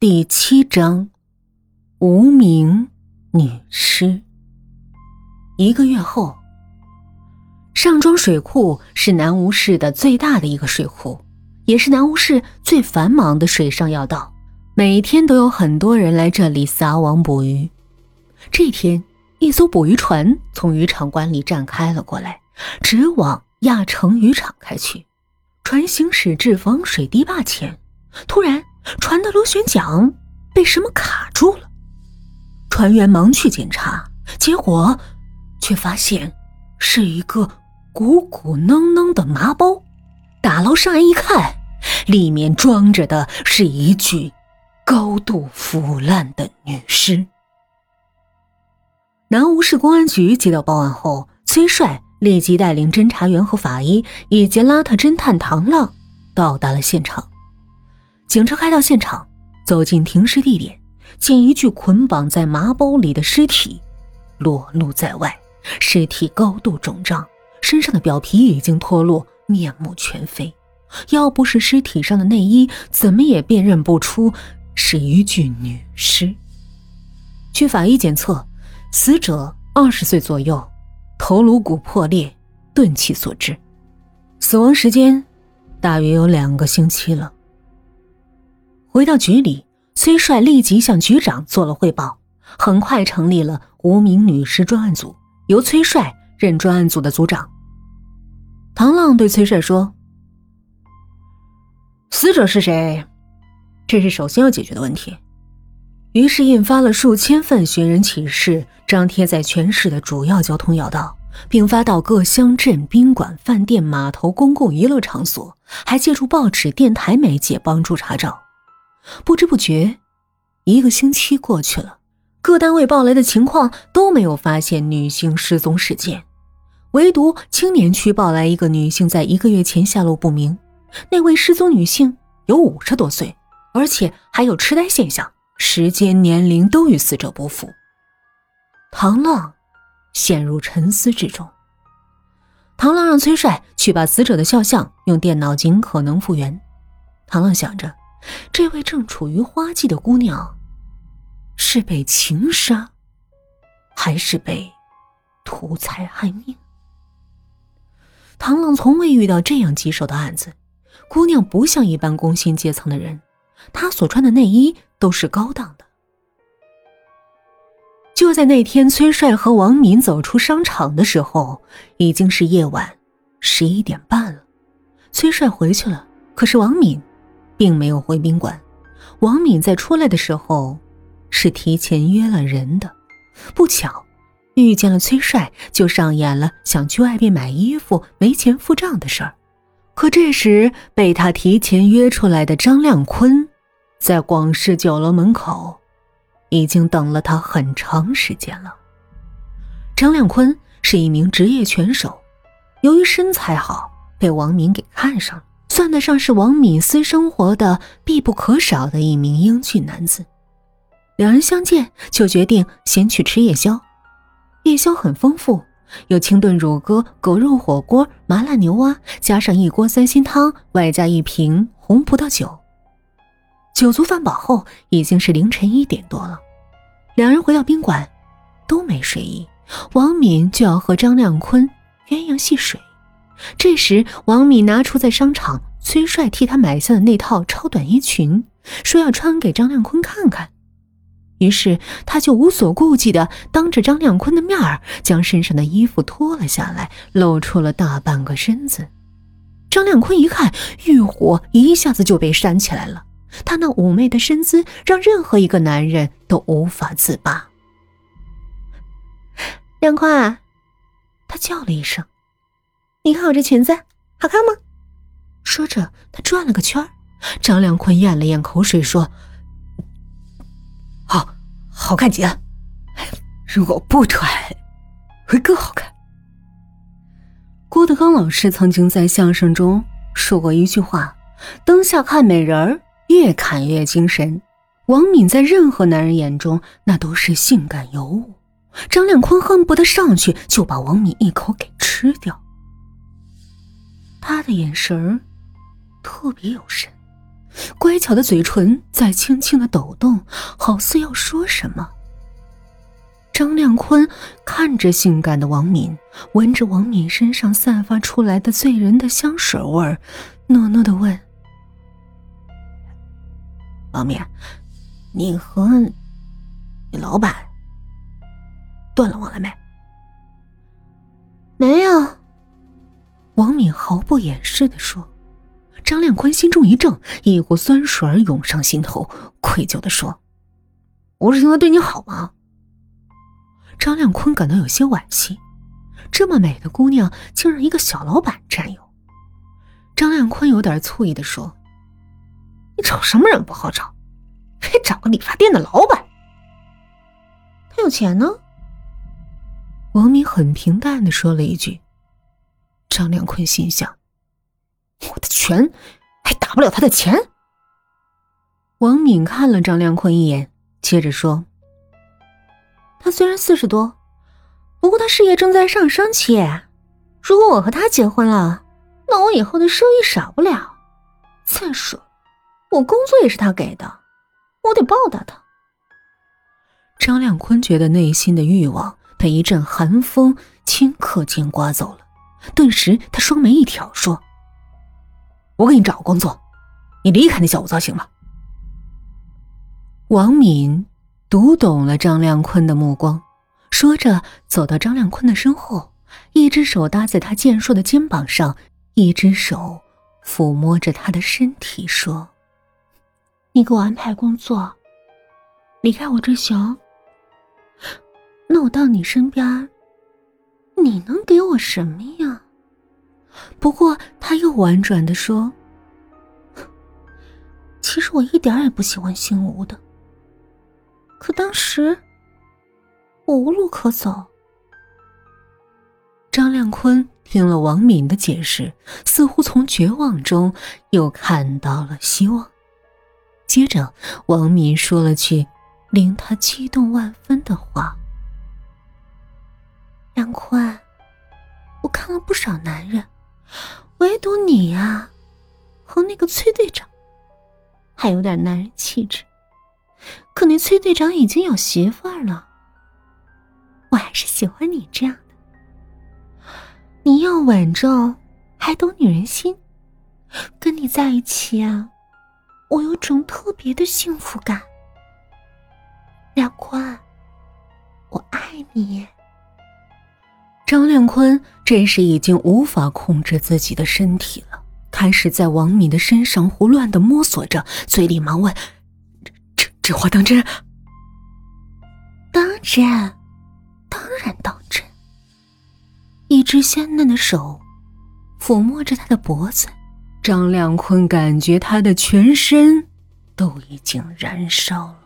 第七章，无名女尸。一个月后，上庄水库是南吴市的最大的一个水库，也是南吴市最繁忙的水上要道，每天都有很多人来这里撒网捕鱼。这天，一艘捕鱼船从渔场关里站开了过来，直往亚城渔场开去。船行驶至防水堤坝前，突然，船的螺旋桨被什么卡住了。船员忙去检查，结果却发现是一个鼓鼓囊囊的麻包。打捞上岸一看，里面装着的是一具高度腐烂的女尸。南吴市公安局接到报案后，崔帅。立即带领侦查员和法医以及邋遢侦探唐浪到达了现场。警车开到现场，走进停尸地点，见一具捆绑在麻包里的尸体裸露在外，尸体高度肿胀，身上的表皮已经脱落，面目全非。要不是尸体上的内衣，怎么也辨认不出是一具女尸。据法医检测，死者二十岁左右。头颅骨破裂，钝器所致，死亡时间大约有两个星期了。回到局里，崔帅立即向局长做了汇报，很快成立了无名女尸专案组，由崔帅任专案组的组长。唐浪对崔帅说：“死者是谁？这是首先要解决的问题。”于是印发了数千份寻人启事，张贴在全市的主要交通要道，并发到各乡镇宾馆、饭店、码头、公共娱乐场所，还借助报纸、电台媒介帮助查找。不知不觉，一个星期过去了，各单位报来的情况都没有发现女性失踪事件，唯独青年区报来一个女性在一个月前下落不明。那位失踪女性有五十多岁，而且还有痴呆现象。时间、年龄都与死者不符。唐浪陷入沉思之中。唐浪让崔帅去把死者的肖像用电脑尽可能复原。唐浪想着，这位正处于花季的姑娘，是被情杀，还是被图财害命？唐浪从未遇到这样棘手的案子。姑娘不像一般工薪阶层的人，她所穿的内衣。都是高档的。就在那天，崔帅和王敏走出商场的时候，已经是夜晚十一点半了。崔帅回去了，可是王敏并没有回宾馆。王敏在出来的时候是提前约了人的，不巧遇见了崔帅，就上演了想去外边买衣服没钱付账的事儿。可这时被他提前约出来的张亮坤。在广式酒楼门口，已经等了他很长时间了。张亮坤是一名职业拳手，由于身材好，被王敏给看上了，算得上是王敏私生活的必不可少的一名英俊男子。两人相见就决定先去吃夜宵，夜宵很丰富，有清炖乳鸽、狗肉火锅、麻辣牛蛙，加上一锅三鲜汤，外加一瓶红葡萄酒。酒足饭饱后，已经是凌晨一点多了。两人回到宾馆，都没睡意。王敏就要和张亮坤鸳鸯戏水。这时，王敏拿出在商场崔帅替他买下的那套超短衣裙，说要穿给张亮坤看看。于是，他就无所顾忌的当着张亮坤的面儿，将身上的衣服脱了下来，露出了大半个身子。张亮坤一看，欲火一下子就被煽起来了。他那妩媚的身姿，让任何一个男人都无法自拔。亮坤，他叫了一声：“你看我这裙子好看吗？”说着，他转了个圈张亮坤咽了咽口水，说：“好，好看极了。如果不穿，会更好看。”郭德纲老师曾经在相声中说过一句话：“灯下看美人儿。”越看越精神，王敏在任何男人眼中那都是性感尤物。张亮坤恨不得上去就把王敏一口给吃掉。他的眼神儿特别有神，乖巧的嘴唇在轻轻的抖动，好似要说什么。张亮坤看着性感的王敏，闻着王敏身上散发出来的醉人的香水味儿，诺诺的问：“王敏，你和你老板断了网了没？”“没有。”敏毫不掩饰的说。张亮坤心中一怔，一股酸水涌上心头，愧疚的说：“我是听他对你好吗？”张亮坤感到有些惋惜，这么美的姑娘竟让一个小老板占有。张亮坤有点醋意的说：“你找什么人不好找，非找个理发店的老板？他有钱呢？”王敏很平淡的说了一句。张亮坤心想：“我的拳还打不了他的钱。”王敏看了张亮坤一眼，接着说。他虽然四十多，不过他事业正在上升期。如果我和他结婚了，那我以后的收益少不了。再说，我工作也是他给的，我得报答他。张亮坤觉得内心的欲望被一阵寒风顷刻间刮走了，顿时他双眉一挑，说：“我给你找个工作，你离开那小五造型吧。”王敏。读懂了张亮坤的目光，说着走到张亮坤的身后，一只手搭在他健硕的肩膀上，一只手抚摸着他的身体，说：“你给我安排工作，离开我这行。那我到你身边，你能给我什么呀？”不过他又婉转的说：“其实我一点也不喜欢姓吴的。”可当时，我无路可走。张亮坤听了王敏的解释，似乎从绝望中又看到了希望。接着，王敏说了句令他激动万分的话：“梁坤，我看了不少男人，唯独你呀，和那个崔队长，还有点男人气质。”可那崔队长已经有媳妇儿了，我还是喜欢你这样的。你又稳重，还懂女人心，跟你在一起啊，我有种特别的幸福感。梁坤，我爱你。张亮坤这时已经无法控制自己的身体了，开始在王敏的身上胡乱的摸索着，嘴里忙问。这这这话当真？当真，当然当真。一只鲜嫩的手抚摸着他的脖子，张亮坤感觉他的全身都已经燃烧了。